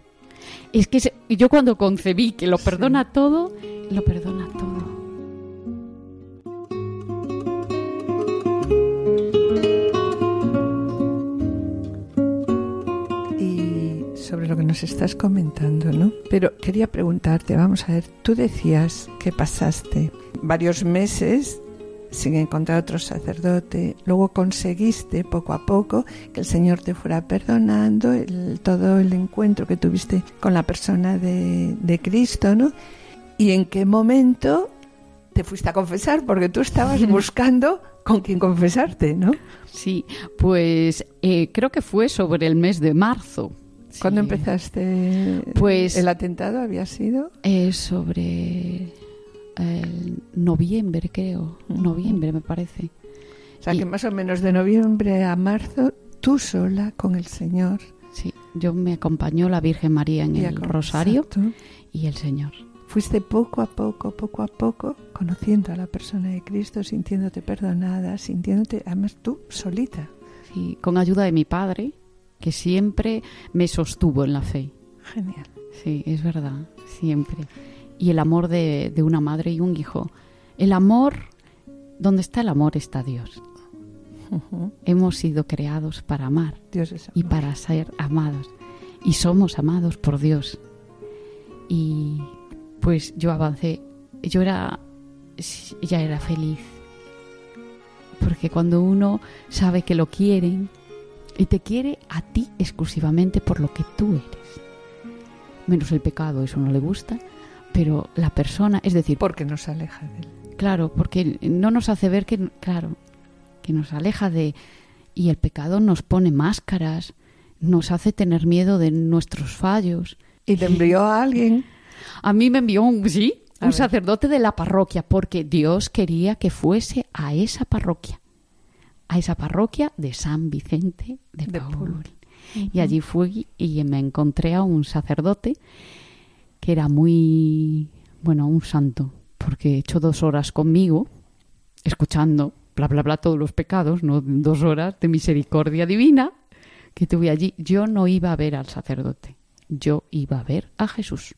Es que se- yo cuando concebí que lo perdona todo, lo perdona todo. y sobre lo que nos estás comentando, ¿no? Pero quería preguntarte, vamos a ver, tú decías que pasaste varios meses sin encontrar otro sacerdote, luego conseguiste poco a poco que el Señor te fuera perdonando, el- todo el encuentro que tuviste con la persona de, de Cristo, ¿no? ¿Y en qué momento te fuiste a confesar? Porque tú estabas buscando con quién confesarte, ¿no? Sí, pues eh, creo que fue sobre el mes de marzo. ¿Cuándo Sí. empezaste? Pues- ¿El atentado había sido? Eh, sobre el noviembre, creo. Noviembre, me parece. O sea, Y- que más o menos de noviembre a marzo, tú sola con el Señor. Sí, yo me acompañó la Virgen María en el rosario Exacto. y el Señor. Fuiste poco a poco, poco a poco, conociendo a la persona de Cristo, sintiéndote perdonada, sintiéndote, además tú solita. Sí, con ayuda de mi padre, que siempre me sostuvo en la fe. Genial. Sí, es verdad, siempre. Y el amor de, de una madre y un hijo. El amor, donde está el amor está Dios. Hemos sido creados para amar Dios es y para ser amados. Y somos amados por Dios. Y pues yo avancé. Yo era, ya era feliz. Porque cuando uno sabe que lo quieren y te quiere a ti exclusivamente por lo que tú eres. Menos el pecado, eso no le gusta. Pero la persona, es decir, Porque nos aleja de él. Claro, porque no nos hace ver que, claro, que nos aleja de... Y el pecado nos pone máscaras, nos hace tener miedo de nuestros fallos. Y te envió a alguien. A mí me envió un, sí, A un ver. sacerdote de la parroquia, porque Dios quería que fuese a esa parroquia, a esa parroquia de San Vicente de, De Paul. Paul. Y allí fui y me encontré a un sacerdote que era muy, bueno, un santo, porque echó dos horas conmigo, escuchando, bla, bla, bla, todos los pecados, no dos horas de misericordia divina que tuve allí. Yo no iba a ver al sacerdote, yo iba a ver a Jesús.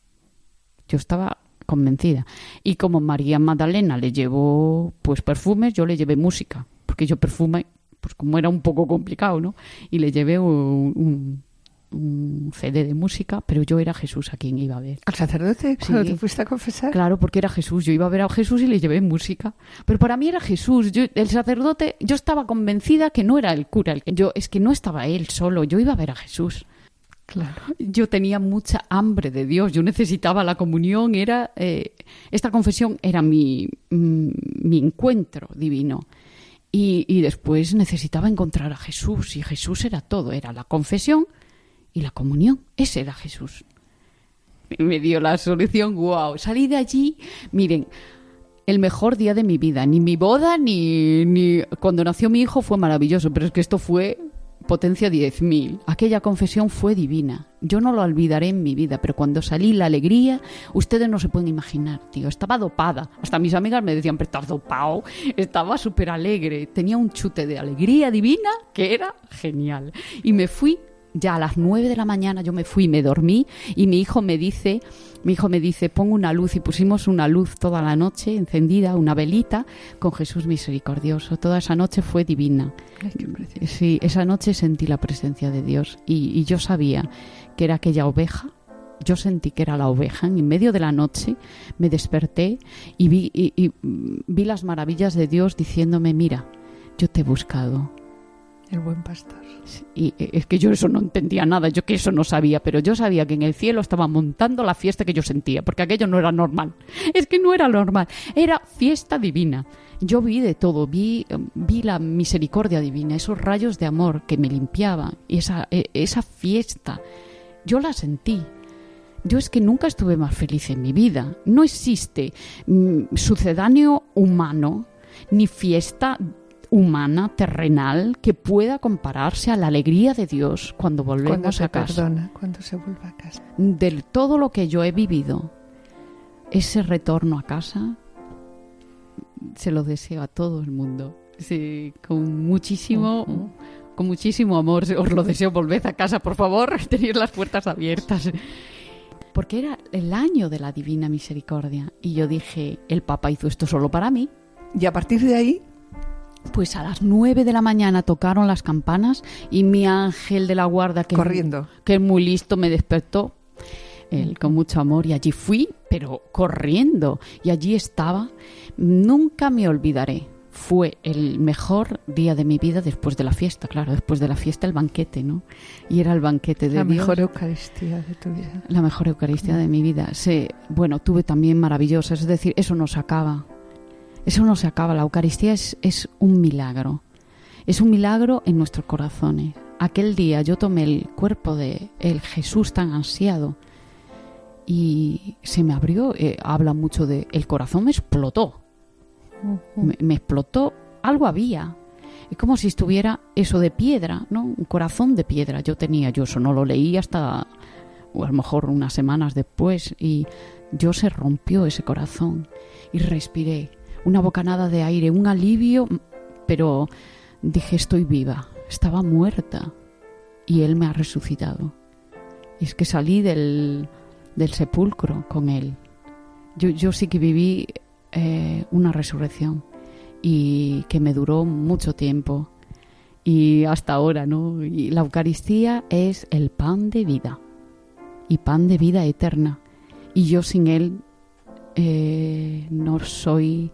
Yo estaba convencida. Y como María Magdalena le llevó pues perfumes, yo le llevé música, porque yo perfume, pues como era un poco complicado, ¿no? Y le llevé un, un, un CD de música, pero yo era Jesús a quien iba a ver. ¿Al sacerdote? Cuando Sí. te fuiste a confesar. Claro, porque era Jesús. Yo iba a ver a Jesús y le llevé música. Pero para mí era Jesús. Yo, el sacerdote, yo estaba convencida que no era el cura. El que, yo, es que no estaba él solo. Yo iba a ver a Jesús. Claro. Yo tenía mucha hambre de Dios. Yo necesitaba la comunión. Era eh, esta confesión era mi, mm, mi encuentro divino. Y, y después necesitaba encontrar a Jesús y Jesús era todo, era la confesión y la comunión, ese era Jesús. Me dio la solución, wow, salí de allí, miren, el mejor día de mi vida, ni mi boda ni, ni cuando nació mi hijo fue maravilloso, pero es que esto fue potencia 10.000. Aquella confesión fue divina. Yo no lo olvidaré en mi vida, pero cuando salí la alegría, ustedes no se pueden imaginar, tío. Estaba dopada. Hasta mis amigas me decían, pero estás dopado. Estaba súper alegre. Tenía un chute de alegría divina que era genial. Y me fui ya a las 9 de la mañana, yo me fui, me dormí y mi hijo me dice mi hijo me dice, pongo una luz y pusimos una luz toda la noche encendida, una velita con Jesús misericordioso. Toda esa noche fue divina. sí, esa noche sentí la presencia de Dios y, yo sabía que era aquella oveja. Yo sentí que era la oveja. En medio de la noche me desperté y vi, y vi las maravillas de Dios diciéndome, mira, yo te he buscado, el buen pastor. Y eh, es que yo eso no entendía nada, yo que eso no sabía, pero yo sabía que en el cielo estaba montando la fiesta que yo sentía, porque aquello no era normal. Es que no era normal, era fiesta divina. Yo vi de todo, vi, vi la misericordia divina, esos rayos de amor que me limpiaban, y esa, e, esa fiesta, yo la sentí. Yo es que nunca estuve más feliz en mi vida. No existe mm, sucedáneo humano ni fiesta humana, terrenal, que pueda compararse a la alegría de Dios cuando volvemos a casa. Perdona, cuando se vuelve a casa. De todo lo que yo he vivido, ese retorno a casa, se lo deseo a todo el mundo. Sí, con muchísimo, con muchísimo amor. Os lo deseo, volved a casa, por favor, tener las puertas abiertas. Porque era el año de la Divina Misericordia. Y yo dije, el Papa hizo esto solo para mí. Y a partir de ahí pues a las nueve de la mañana tocaron las campanas y mi ángel de la guarda, que, Corriendo. que es muy listo, me despertó él, con mucho amor y allí fui, pero corriendo. Y allí estaba. Nunca me olvidaré. Fue el mejor día de mi vida después de la fiesta, claro, después de la fiesta el banquete, ¿no? Y era el banquete de la Dios. La mejor Eucaristía de tu vida. La mejor Eucaristía de mi vida. Sí, bueno, tuve también maravillosas, es decir, eso no se acaba. Eso no se acaba. La Eucaristía es, es un milagro. Es un milagro en nuestros corazones. Aquel día yo tomé el cuerpo de el Jesús tan ansiado y se me abrió. Eh, habla mucho de. El corazón me explotó. me, me explotó. Algo había. Es como si estuviera eso de piedra, ¿no? Un corazón de piedra. Yo tenía, yo eso no lo leí hasta o a lo mejor unas semanas después y yo se rompió ese corazón y respiré una bocanada de aire, un alivio, pero dije estoy viva, estaba muerta y Él me ha resucitado. Y es que salí del, del sepulcro con Él. Yo, yo sí que viví eh, una resurrección y que me duró mucho tiempo y hasta ahora, ¿no? Y la Eucaristía es el pan de vida y pan de vida eterna. Y yo sin Él eh, no soy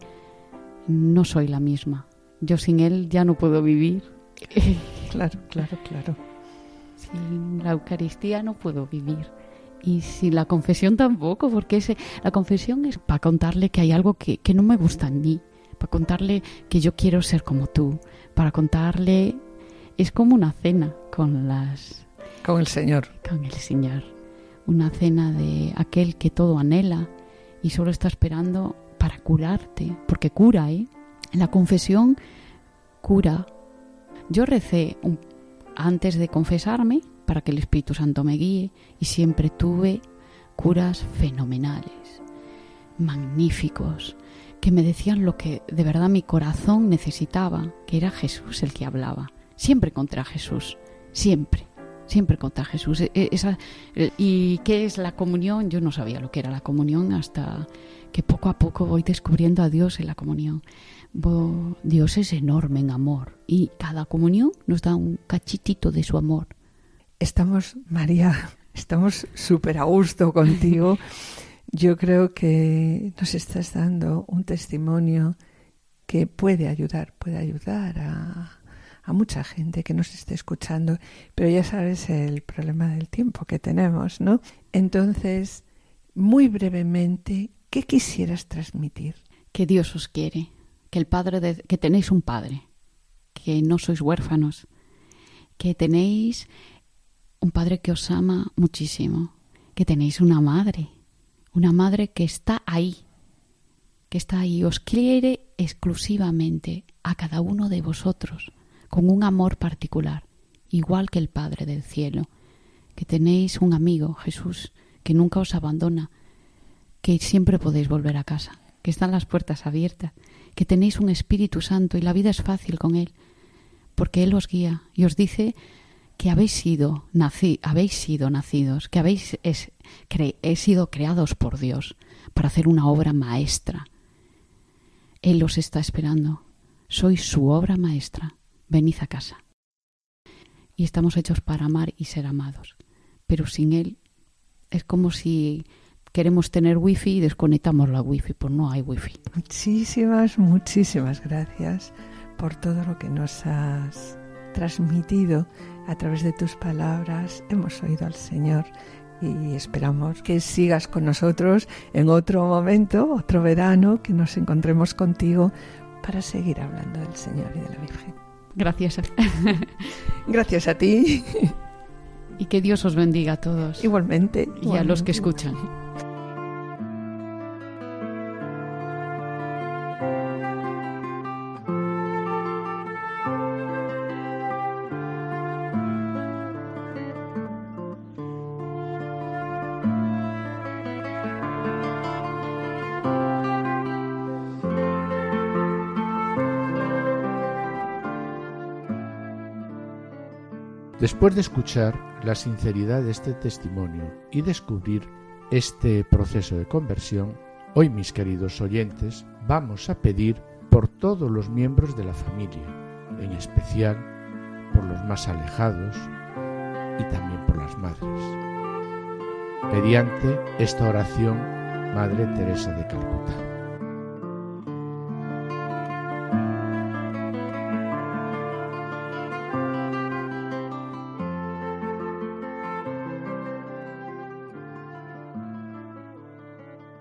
no soy la misma. Yo sin él ya no puedo vivir. Claro, claro, claro. Sin la Eucaristía no puedo vivir. Y sin la confesión tampoco, porque ese, la confesión es para contarle que hay algo que, que no me gusta en mí, para contarle que yo quiero ser como tú, para contarle... Es como una cena con las... Con el Señor. Con el Señor. Una cena de aquel que todo anhela y solo está esperando para curarte, porque cura, ¿eh? La confesión cura. Yo recé antes de confesarme para que el Espíritu Santo me guíe y siempre tuve curas fenomenales, magníficos, que me decían lo que de verdad mi corazón necesitaba, que era Jesús el que hablaba. Siempre contra Jesús, siempre, siempre contra Jesús. E, e, esa, ¿Y qué es la comunión? Yo no sabía lo que era la comunión hasta que poco a poco voy descubriendo a Dios en la comunión. Dios es enorme en amor y cada comunión nos da un cachitito de su amor. Estamos, María, estamos súper a gusto contigo. Yo creo que nos estás dando un testimonio que puede ayudar, puede ayudar a, a mucha gente que nos esté escuchando, pero ya sabes el problema del tiempo que tenemos, ¿no? Entonces, muy brevemente, ¿Qué quisieras transmitir? Que Dios os quiere, que el Padre de, que tenéis un Padre, que no sois huérfanos, que tenéis un padre que os ama muchísimo, que tenéis una madre, una madre que está ahí, que está ahí, os quiere exclusivamente a cada uno de vosotros, con un amor particular, igual que el Padre del cielo, que tenéis un amigo, Jesús, que nunca os abandona, que siempre podéis volver a casa, que están las puertas abiertas, que tenéis un Espíritu Santo y la vida es fácil con Él, porque Él os guía y os dice que habéis sido, nací, habéis sido nacidos, que habéis es, sido creados por Dios para hacer una obra maestra. Él os está esperando. Sois su obra maestra. Venid a casa. Y estamos hechos para amar y ser amados. Pero sin Él es como si queremos tener wifi y desconectamos la wifi, pues no hay wifi. Muchísimas, muchísimas gracias por todo lo que nos has transmitido a través de tus palabras. Hemos oído al Señor y esperamos que sigas con nosotros en otro momento, otro verano, que nos encontremos contigo para seguir hablando del Señor y de la Virgen. Gracias. Gracias a ti. Y que Dios os bendiga a todos. Igualmente. Y a los que escuchan. Después de escuchar la sinceridad de este testimonio y descubrir este proceso de conversión, hoy mis queridos oyentes vamos a pedir por todos los miembros de la familia, en especial por los más alejados y también por las madres. Mediante esta oración, Madre Teresa de Calcuta.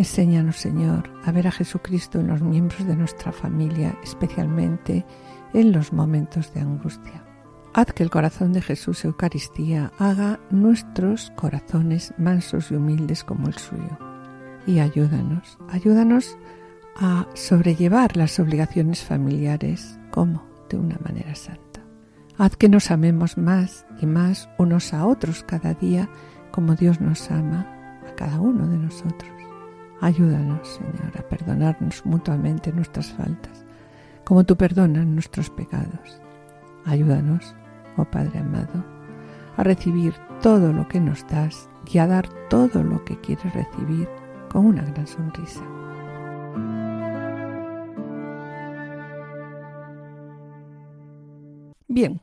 Enséñanos, Señor, a ver a Jesucristo en los miembros de nuestra familia, especialmente en los momentos de angustia. Haz que el corazón de Jesús Eucaristía haga nuestros corazones mansos y humildes como el suyo. Y ayúdanos, ayúdanos a sobrellevar las obligaciones familiares como de una manera santa. Haz que nos amemos más y más unos a otros cada día como Dios nos ama a cada uno de nosotros. Ayúdanos, Señor, a perdonarnos mutuamente nuestras faltas, como tú perdonas nuestros pecados. Ayúdanos, oh Padre amado, a recibir todo lo que nos das y a dar todo lo que quieres recibir con una gran sonrisa. Bien,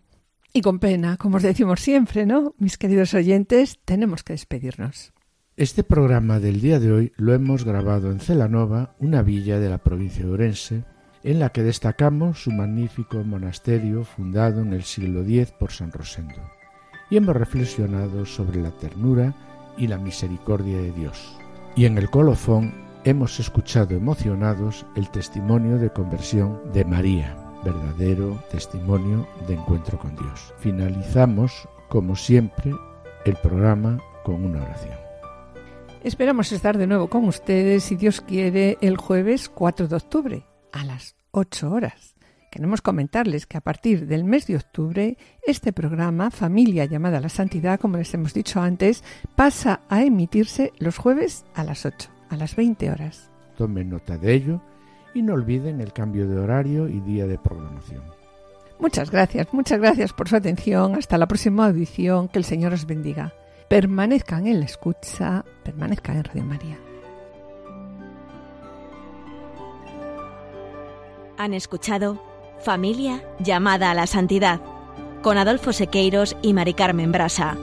y con pena, como os decimos siempre, ¿no? Mis queridos oyentes, tenemos que despedirnos. Este programa del día de hoy lo hemos grabado en Celanova, una villa de la provincia de Orense, en la que destacamos su magnífico monasterio fundado en el siglo X por San Rosendo. Y hemos reflexionado sobre la ternura y la misericordia de Dios. Y en el colofón hemos escuchado emocionados el testimonio de conversión de María, verdadero testimonio de encuentro con Dios. Finalizamos, como siempre, el programa con una oración. Esperamos estar de nuevo con ustedes, si Dios quiere, el jueves 4 de octubre a las 8 horas. Queremos comentarles que a partir del mes de octubre, este programa, Familia llamada a la Santidad, como les hemos dicho antes, pasa a emitirse los jueves a las 8, a las 20 horas. Tomen nota de ello y no olviden el cambio de horario y día de programación. Muchas gracias, muchas gracias por su atención. Hasta la próxima audición. Que el Señor os bendiga permanezcan en la escucha, permanezcan en Radio María. Han escuchado Familia llamada a la santidad con Adolfo Sequeiros y Mari Carmen Brasa.